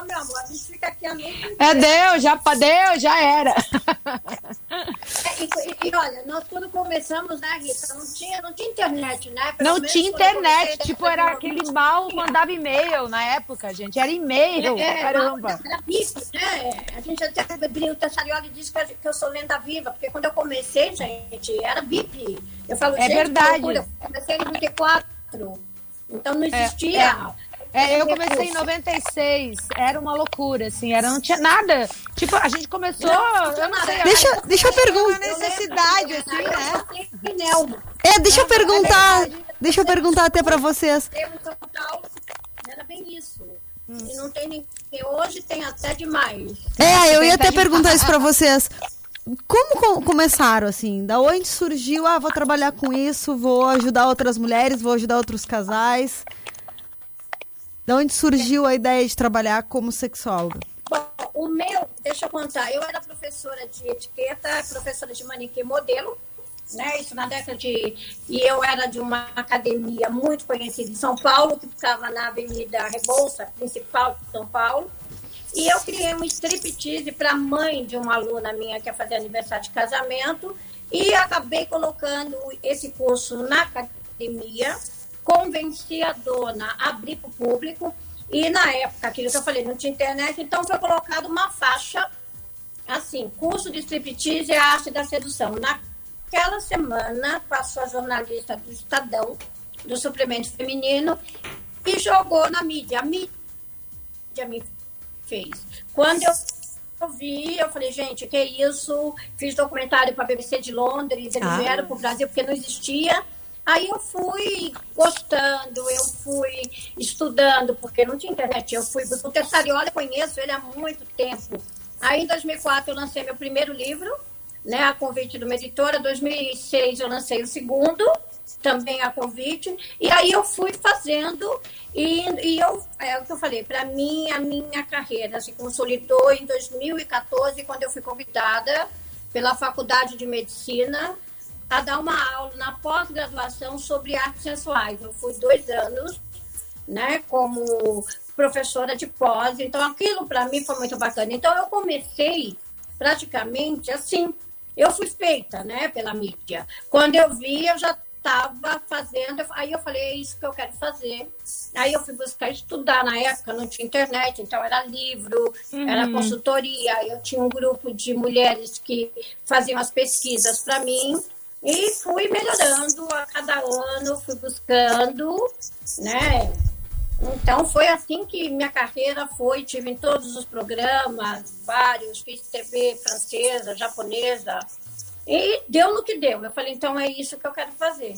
Meu amor. A gente fica aqui a noite É Deus, já deu, já era. É, E, e- olha, nós quando começamos, né, Rita, não tinha, não tinha internet, né? Pelo Não tinha internet, tipo, era aquele mal, mandava e-mail na época, gente. Era e-mail, É, caramba. Era BIP, né? A gente até abriu o Tessarioli disse que eu- sou lenda viva, porque quando eu comecei, gente, era BIP. Eu falo, É verdade. Eu comecei em 94. Então não existia. É, eu comecei em 96, era uma loucura, assim, era, não tinha nada. Tipo, a gente começou, eu não sei, Deixa, deixa eu uma perguntar. necessidade, assim, né? É, deixa eu perguntar. Deixa eu perguntar até para vocês. Era bem isso. E não tem ninguém. Hoje tem até demais. É, eu ia até perguntar isso pra vocês. Como co- começaram, assim? Da onde surgiu, ah, vou trabalhar com isso, vou ajudar outras mulheres, vou ajudar outros casais? Da onde surgiu a ideia de trabalhar como sexóloga? Bom, o meu, deixa eu contar, eu era professora de etiqueta, professora de manequim modelo, né? Isso na década de. E eu era de uma academia muito conhecida em São Paulo, que ficava na Avenida Rebouça, principal de São Paulo. E eu criei um striptease para a mãe de uma aluna minha que ia fazer aniversário de casamento. E acabei colocando esse curso na academia, convenci a dona a abrir para o público. E na época, aquilo que eu falei, não tinha internet, então foi colocado uma faixa assim, curso de striptease a arte da sedução. Naquela semana, passou a jornalista do Estadão, do suplemento feminino, e jogou na mídia. A mídia me fez. Quando eu eu vi, eu falei, gente, que isso? Fiz documentário para a BBC de Londres, eles Ah. vieram para o Brasil porque não existia. Aí eu fui gostando, eu fui estudando, porque não tinha internet. Eu fui. O Tessariola conheço ele há muito tempo. Aí em 2004 eu lancei meu primeiro livro, né, a convite de uma editora. Em 2006 eu lancei o segundo, também a convite. E aí eu fui fazendo e, e eu, é o que eu falei, para mim, a minha carreira se consolidou em 2014, quando eu fui convidada pela Faculdade de Medicina a dar uma aula na pós-graduação sobre artes sensuais. Eu fui dois anos, né, como professora de pós, então aquilo para mim foi muito bacana. Então eu comecei praticamente assim. Eu fui feita, né, pela mídia. Quando eu vi, eu já estava fazendo, aí eu falei, é isso que eu quero fazer. Aí eu fui buscar estudar, na época não tinha internet, então era livro, era consultoria, eu tinha um grupo de mulheres que faziam as pesquisas para mim, e fui melhorando a cada ano, fui buscando, né? Então foi assim que minha carreira foi, tive em todos os programas, vários, fiz TV francesa, japonesa, e deu no que deu. Eu falei, então é isso que eu quero fazer.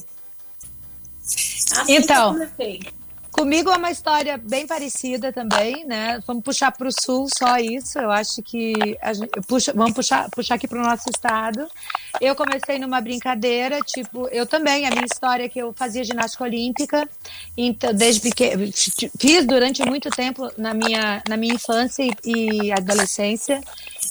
Assim Então. que eu comecei. Comigo é uma história bem parecida também, né? Vamos puxar para o sul só isso. Eu acho que gente, puxa, vamos puxar, puxar aqui para o nosso estado. Eu comecei numa brincadeira, tipo, eu também, a minha história é que eu fazia ginástica olímpica, então desde pequeno, fiz durante muito tempo na minha, na minha infância e, e adolescência.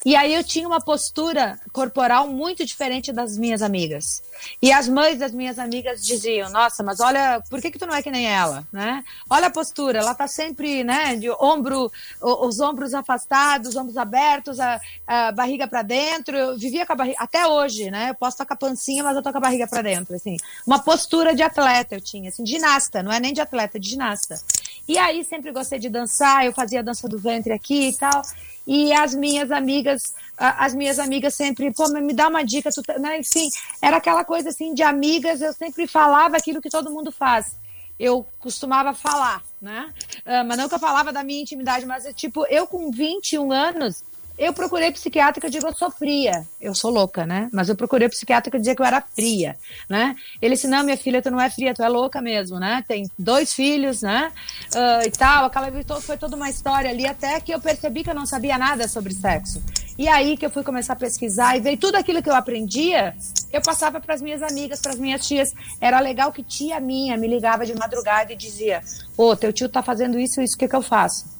E aí eu tinha uma postura corporal muito diferente das minhas amigas. E as mães das minhas amigas diziam: "Nossa, mas olha, por que que tu não é que nem ela, né? Olha a postura, ela tá sempre, né, de ombro, os ombros afastados, os ombros abertos, a, a barriga para dentro. Eu vivia com a barriga até hoje, né? Eu posso estar com a pancinha, mas eu tô com a barriga para dentro, assim. Uma postura de atleta eu tinha, assim, ginasta, não é nem de atleta, de ginasta. E aí sempre gostei de dançar, eu fazia a dança do ventre aqui e tal. E as minhas amigas, as minhas amigas sempre, pô, me dá uma dica, tu, tá-" né? enfim, era aquela coisa assim de amigas, eu sempre falava aquilo que todo mundo faz. Eu costumava falar, né? Ah, mas não que eu falava da minha intimidade, mas tipo, eu com 21 anos, eu procurei psiquiatra que eu digo, eu sou fria. Eu sou louca, né? Mas eu procurei psiquiatra que dizia que eu era fria, né? Ele disse, não, minha filha, tu não é fria, tu é louca mesmo, né? Tem dois filhos, né? Ah, e tal, aquela foi toda uma história ali, até que eu percebi que eu não sabia nada sobre sexo. E aí que eu fui começar a pesquisar e veio tudo aquilo que eu aprendia, eu passava para as minhas amigas, para as minhas tias. Era legal que tia minha me ligava de madrugada e dizia: Ô, teu tio tá fazendo isso, isso, o que, que eu faço?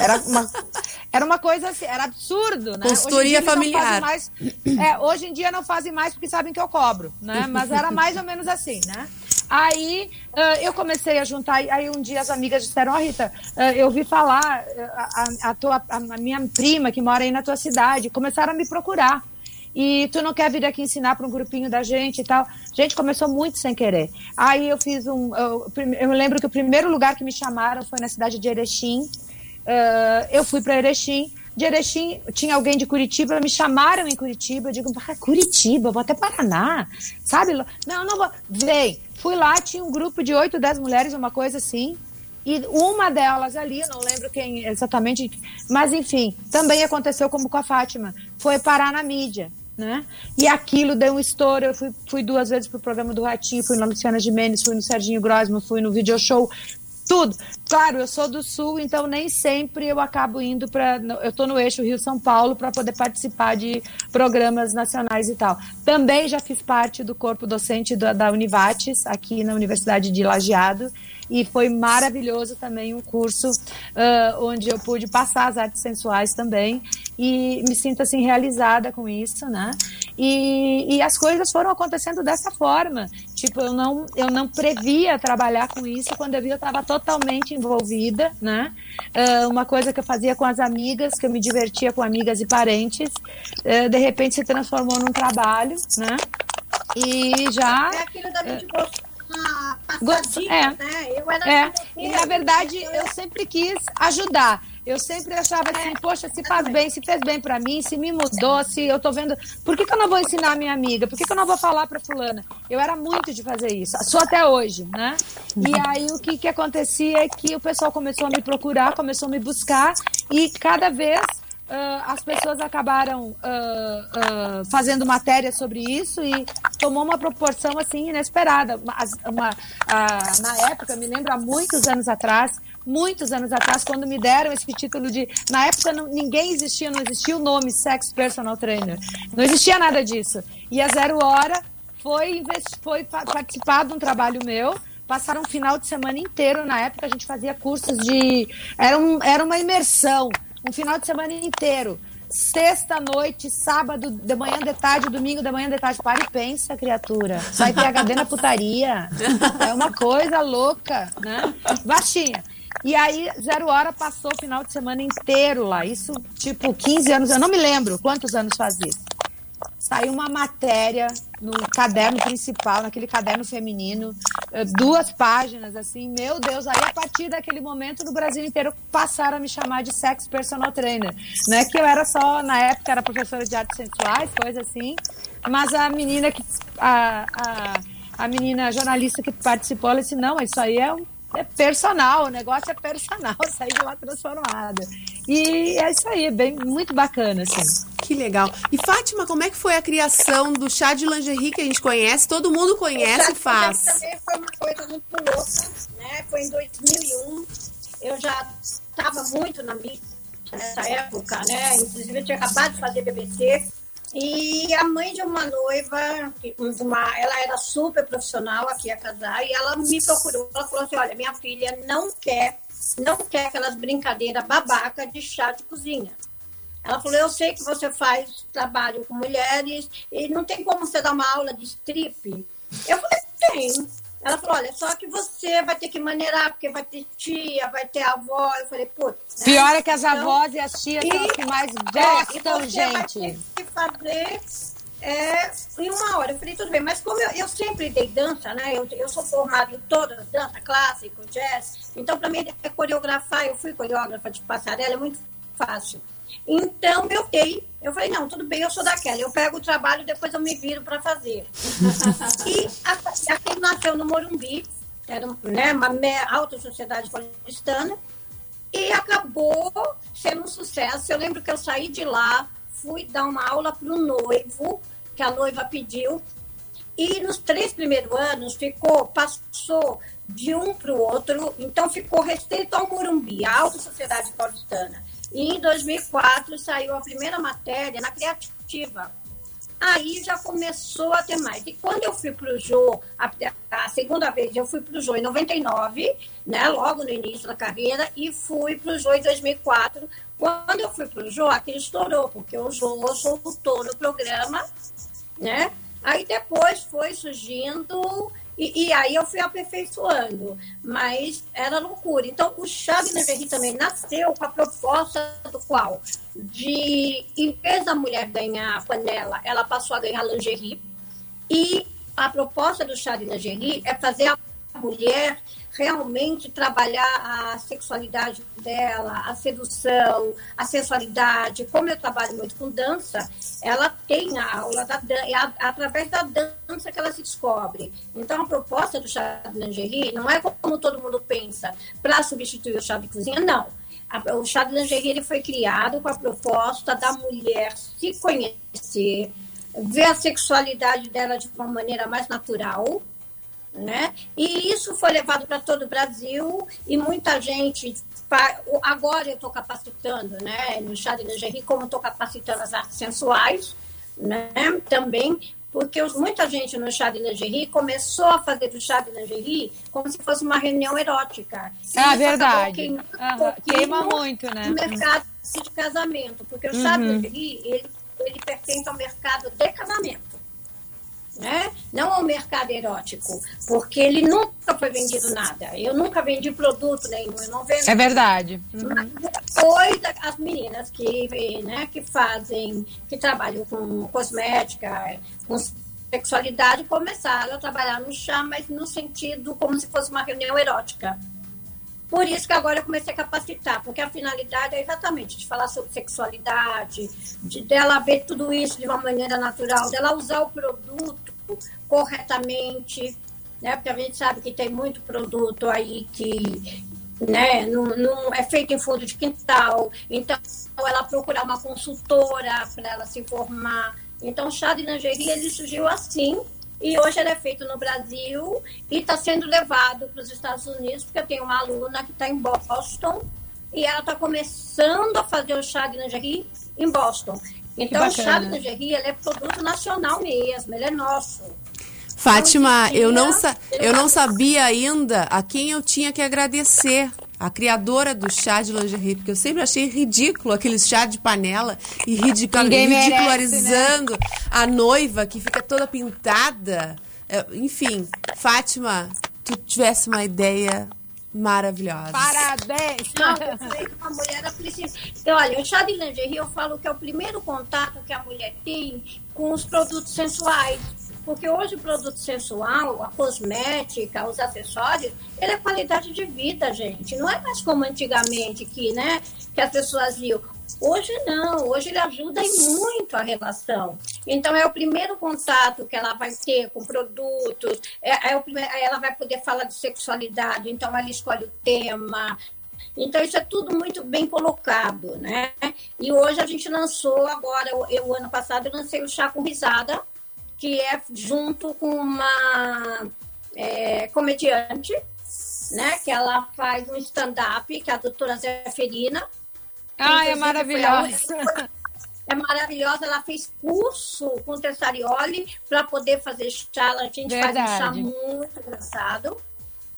Era uma, era uma coisa assim, era absurdo, né? Consultoria Hoje em dia eles não familiar. fazem mais- é, hoje em dia não fazem mais porque sabem que eu cobro, né? Mas era mais ou menos assim, né? Aí ah, eu comecei a juntar, aí um dia as amigas disseram, ó Rita, ah, eu ouvi falar, a, a, tua, a, minha prima que mora aí na tua cidade, começaram a me procurar. E tu não quer vir aqui ensinar para um grupinho da gente e tal? Gente, começou muito sem querer. Aí eu fiz um. Eu, eu lembro que o primeiro lugar que me chamaram foi na cidade de Erechim. Ah, eu fui para Erechim. De Erechim, tinha alguém de Curitiba, me chamaram em Curitiba. Eu digo, ah, Curitiba, vou até Paraná, sabe? Não, não vou. Vem. Fui lá, tinha um grupo de 8, 10 mulheres, uma coisa assim. E uma delas ali, não lembro quem exatamente, mas enfim, também aconteceu como com a Fátima. Foi parar na mídia. Né? E aquilo deu um estouro. Eu fui, fui duas vezes pro programa do Ratinho, fui na Luciana Gimenez, fui no Serginho Grosman, fui no video show tudo. Claro, eu sou do Sul, então nem sempre eu acabo indo para. Eu estou no eixo Rio-São Paulo para poder participar de programas nacionais e tal. Também já fiz parte do corpo docente da, da Univates, aqui na Universidade de Lajeado e foi maravilhoso também um curso uh, onde eu pude passar as artes sensuais também e me sinto assim realizada com isso, né? E, e as coisas foram acontecendo dessa forma. Tipo, eu não, eu não previa trabalhar com isso quando eu vi eu estava totalmente envolvida, né? Uh, uma coisa que eu fazia com as amigas, que eu me divertia com amigas e parentes, uh, de repente se transformou num trabalho, né? E já. É aquilo da gente Gosto- passadinha, é. né? Eu era É, assim, e na verdade eu sempre quis ajudar. Eu sempre achava assim, poxa, se faz bem, se fez bem pra mim, se me mudou, se eu tô vendo. Por que, que eu não vou ensinar a minha amiga? Por que, que eu não vou falar pra fulana? Eu era muito de fazer isso, sou até hoje, né? E aí o que, que acontecia é que o pessoal começou a me procurar, começou a me buscar, e cada vez ah, as pessoas acabaram ah, ah, fazendo matéria sobre isso e tomou uma proporção assim inesperada. Uma- uma- na época, me lembro há muitos anos atrás, muitos anos atrás, quando me deram esse título de. Na época não- ninguém existia, não existia o nome Sex Personal Trainer. Não existia nada disso. E a Zero Hora foi, foi pa- participar de um trabalho meu. Passaram um final de semana inteiro. Na época a gente fazia cursos de. Era, um, era uma imersão. Um final de semana inteiro. Sexta noite, sábado, de manhã, de tarde, domingo, de manhã, de tarde. Para e pensa, criatura. Sai PHD na putaria. É uma coisa louca, né? Baixinha. E aí, zero hora, passou o final de semana inteiro lá. Isso, tipo, 15 anos. Eu não me lembro quantos anos faz isso saiu uma matéria no caderno principal, naquele caderno feminino, eh, duas páginas, assim, meu Deus, aí a partir daquele momento no Brasil inteiro passaram a me chamar de sex personal trainer. Não é que eu era só, na época, era professora de artes sensuais, coisa assim, mas a menina que, a, a, a menina jornalista que participou, ela disse, não, isso aí é um é personal, o negócio é personal, sair de lá transformada. E é isso aí, bem, muito bacana, assim. Que legal. E Fátima, como é que foi a criação do chá de lingerie que a gente conhece? Todo mundo conhece e faz. Também foi uma coisa muito louca, né? Foi em 2001. Eu já estava muito na mídia nessa época, né? Inclusive, eu tinha acabado de fazer BBC. E a mãe de uma noiva, uma, ela era super profissional aqui a casar, e ela me procurou. Ela falou assim: Olha, minha filha não quer, não quer aquelas brincadeiras babaca de chá de cozinha. Ela falou: Eu sei que você faz trabalho com mulheres e não tem como você dar uma aula de strip. Eu falei: Tem. Ela falou: Olha, só que você vai ter que maneirar, porque vai ter tia, vai ter avó. Eu falei: Putz. né? Pior é que as Então, avós e as tias são e- as que mais é, gostam, e você vai gente. ter que fazer é, em uma hora. Eu falei, tudo bem, mas como eu, eu sempre dei dança, né? Eu, eu sou formada em todas, dança clássico, jazz. Então, para mim, é coreografar, eu fui coreógrafa de passarela, é muito fácil. Então, eu dei, eu falei, não, tudo bem, eu sou daquela, eu pego o trabalho e depois eu me viro para fazer. e a- aquele nasceu no Morumbi, era né, uma alta sociedade paulistana, e acabou sendo um sucesso. Eu lembro que eu saí de lá, fui dar uma aula para o noivo, que a noiva pediu, e nos três primeiros anos ficou, passou de um para o outro, então ficou restrito ao Morumbi, a alta sociedade paulistana. E em 2004 saiu a primeira matéria na Criativa. Aí já começou a ter mais. E quando eu fui para o Jô, a, a segunda vez eu fui para o Jô em 99, né, logo no início da carreira, e fui para o Jô em 2004. Quando eu fui para o Jô, aquilo estourou, porque o Jô soltou no programa, né? Aí depois foi surgindo e, e aí eu fui aperfeiçoando, mas era loucura. Então o chá de lingerie também nasceu com a proposta do qual de em vez da mulher ganhar panela, ela passou a ganhar lingerie e a proposta do chá de lingerie é fazer a mulher realmente trabalhar a sexualidade dela, a sedução, a sensualidade. Como eu trabalho muito com dança, ela tem a aula da é através da dança que ela se descobre. Então, a proposta do chá de lingerie não é como todo mundo pensa, para substituir o chá de cozinha, não. O chá de lingerie ele foi criado com a proposta da mulher se conhecer, ver a sexualidade dela de uma maneira mais natural, né? E isso foi levado para todo o Brasil e muita gente. Agora eu estou capacitando, né? No chá de lingerie, como estou capacitando as artes sensuais, né? Também, porque muita gente no chá de lingerie começou a fazer do chá de lingerie como se fosse uma reunião erótica. Ah, verdade. queimando pouquinho Queima muito, né? o mercado de casamento, porque o chá de lingerie, ele, ele pertence ao mercado de casamento né? não ao mercado erótico, porque ele nunca foi vendido nada. Eu nunca vendi produto nenhum, eu não vendo. É verdade. Mas Depois, as meninas que, né, que fazem, que trabalham com cosmética, com sexualidade, começaram a trabalhar no chá, mas no sentido como se fosse uma reunião erótica. Por isso que agora eu comecei a capacitar, porque a finalidade é exatamente de falar sobre sexualidade, de dela ver tudo isso de uma maneira natural, dela usar o produto corretamente, né? Porque a gente sabe que tem muito produto aí que né, não, não é feito em fundo de quintal, então ela procurar uma consultora para ela se informar. Então, o chá de lingerie ele surgiu assim, e hoje ele é feito no Brasil e está sendo levado para os Estados Unidos, porque eu tenho uma aluna que está em Boston e ela está começando a fazer o chá de lingerie em Boston. Então, o chá de lingerie ele é produto nacional mesmo, ele é nosso. Fátima, eu não, sa- eu não sabia ainda a quem eu tinha que agradecer. A criadora do chá de lingerie, porque eu sempre achei ridículo aquele chá de panela e ridicul- Ninguém merece, né? ridicularizando a noiva que fica toda pintada. É, enfim, Fátima, tu tivesse uma ideia maravilhosa. Parabéns! Não, eu falei que uma mulher precisa. Então, olha, o chá de lingerie eu falo que é o primeiro contato que a mulher tem com os produtos sensuais. Porque hoje o produto sensual, a cosmética, os acessórios, ele é qualidade de vida, gente. Não é mais como antigamente que, né, que as pessoas viam. Hoje não, hoje ele ajuda muito a relação. Então é o primeiro contato que ela vai ter com produtos, é, é o primeiro, ela vai poder falar de sexualidade, então ela escolhe o tema, então, isso é tudo muito bem colocado, né? E hoje a gente lançou, agora, eu, ano passado, eu lancei o Chá com Risada, que é junto com uma é, comediante, né? Que ela faz um stand-up, que é a doutora Zeferina. Ai, é maravilhosa. única- É maravilhosa, ela fez curso com Tessarioli para poder fazer chá. A gente faz um chá Verdade. muito engraçado.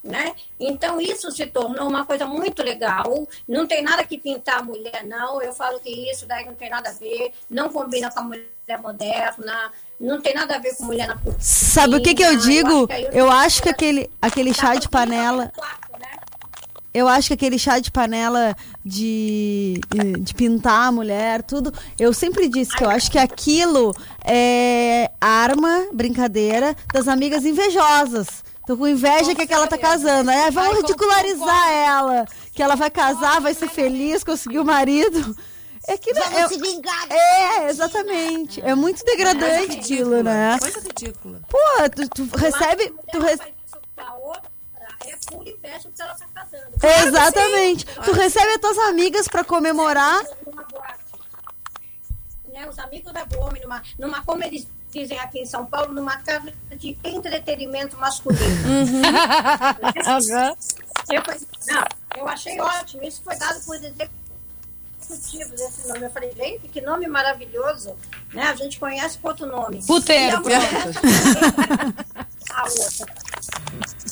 Né? Então, isso se tornou uma coisa muito legal. Não tem nada que pintar a mulher, não. Eu falo que isso daí não tem nada a ver, não combina com a mulher moderna, não tem nada a ver com mulher na cozinha. Sabe o que, que eu digo? aí Eu acho que aquele, aquele chá de panela. né? Eu acho que aquele chá de panela de, de pintar a mulher, tudo. Eu sempre disse que eu acho que aquilo é arma, brincadeira das amigas invejosas. Tô com inveja que aquela tá casando. Aí vamos Ai, ridicularizar ela. Que ela vai casar, vai ser feliz, conseguir o marido. É que não, é, vingar. é, exatamente. É muito degradante aquilo, né? Coisa ridícula. Pô, tu, tu recebe. Tu Mulher re- faz isso pra outra, é pura inveja porque ela tá casando. Exatamente. Tu recebe as tuas amigas pra comemorar. Né, os amigos da Boa, numa, numa, como eles dizem aqui em São Paulo, numa casa de entretenimento masculino. Eu, falei, não, eu achei ótimo. Isso foi dado por executivos esse nome. Eu falei, gente, que nome maravilhoso. Né? A gente conhece com outro nome. Puteiro, a outra.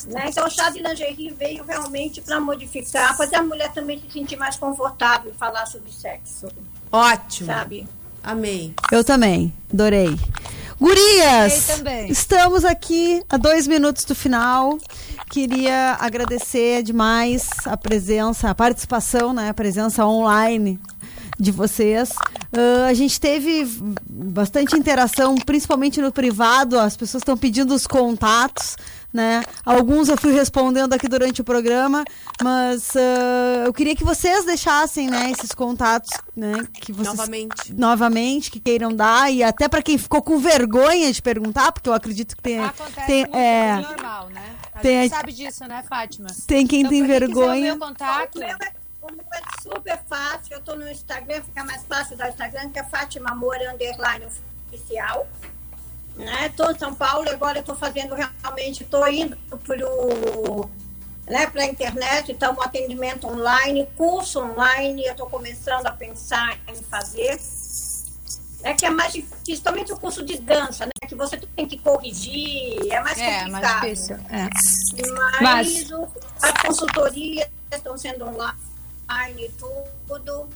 Né? Então, o chá de lingerie veio realmente para modificar, fazer a mulher também se sentir mais confortável em falar sobre sexo, Ótimo. sabe? Amei. Eu também, adorei. Gurias, estamos aqui a dois minutos do final. Queria agradecer demais a presença, a participação, né, a presença online de vocês. Ah, a gente teve bastante interação, principalmente no privado. As pessoas estão pedindo os contatos, né? Alguns eu fui respondendo aqui durante o programa, mas ah, eu queria que vocês deixassem, né, esses contatos, né, que vocês Novamente. novamente que queiram dar e até para quem ficou com vergonha de perguntar, porque eu acredito que tem Acontece tem, é, é normal, né? A tem gente sabe disso, né, Fátima? tem quem Então, tem pra quem quiser o vergonha. meu contato, é, é super fácil. Eu estou no Instagram, fica mais fácil dar o Instagram, que é Fátima Amor Underline Oficial. né? Estou em São Paulo, agora estou fazendo realmente, estou indo para né, a internet, então um atendimento online, curso online, eu estou começando a pensar em fazer. É que é mais difícil, somente o curso de dança, né? Que você tem que corrigir, é mais É, complicado. mais difícil. É. Mas, Mas- as consultorias estão sendo online e tudo.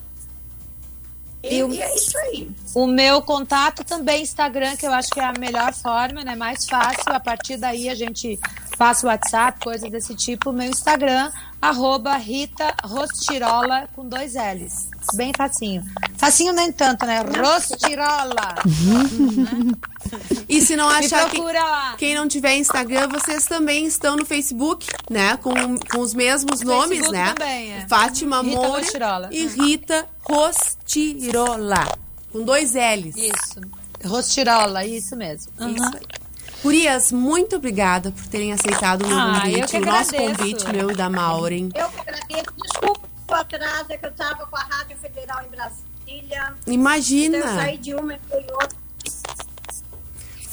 E, o- e é isso aí. O meu contato também Instagram, que eu acho que é a melhor forma, né? Mais fácil. A partir daí a gente passa o WhatsApp, coisas desse tipo. O meu Instagram, arroba Rita Rostirola com dois L's. Bem facinho. Facinho nem tanto, né? Rostirola. E se não achar que, quem não tiver Instagram, vocês também estão no Facebook, né? Com, com os mesmos nomes, Facebook né? também, é. Fátima Rita Moura Rostirola. e Rita Rostirola. Com dois L's. Isso. Rostirola, isso mesmo. Uhum. Isso aí. Gurias, muito obrigada por terem aceitado o meu Ah, convite, o nosso convite, meu e da Maureen. Eu que agradeço. Desculpa o atraso, é que eu estava com a Rádio Federal em Brasília. Imagina, Então eu saí de uma e fui em outra.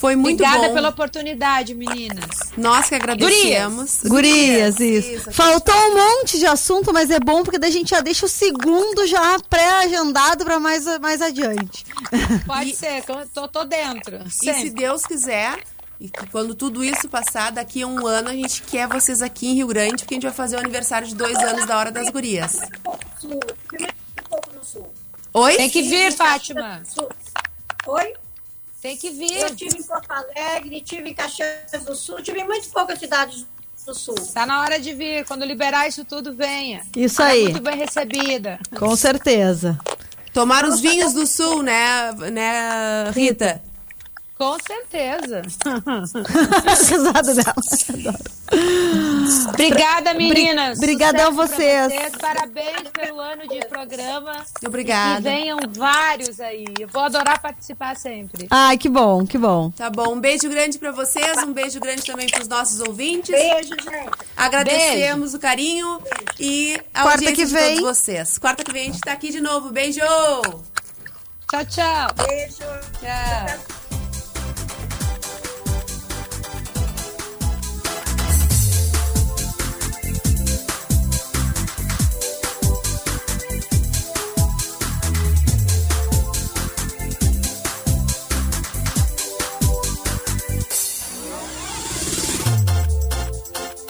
Foi muito Obrigada bom. pela oportunidade, meninas. Nós que agradecemos. Gurias, isso. Faltou um monte de assunto, mas é bom porque daí a gente já deixa o segundo já pré-agendado para mais, mais adiante. Pode E- ser, tô, tô dentro. E se Sempre. Deus quiser, e quando tudo isso passar, daqui a um ano a gente quer vocês aqui em Rio Grande, porque a gente vai fazer o aniversário de dois anos da Hora das Gurias. Sul, primeiro um pouco no sul. Oi? Tem que vir, Fátima. Oi? Tem que Eu vir. tive em Porto Alegre, tive em Caxias do Sul, tive em muito poucas cidades do Sul. Tá na hora de vir. Quando liberar isso tudo, venha. Isso Será aí. Muito bem recebida. Com certeza. Tomar os vinhos do sul, né, né Rita? Com certeza. Risada dela. Adoro. Obrigada, meninas. Obrigada a pra vocês. Parabéns pelo ano de programa. E Obrigada. venham vários aí. Eu vou adorar participar sempre. Ai, que bom, que bom. Tá bom, um beijo grande pra vocês, um beijo grande também pros nossos ouvintes. Beijo, gente. Agradecemos o carinho e a Quarta audiência que de vem. todos vocês. Quarta que vem a gente tá aqui de novo. Beijo! Tchau, tchau. Beijo. Tchau.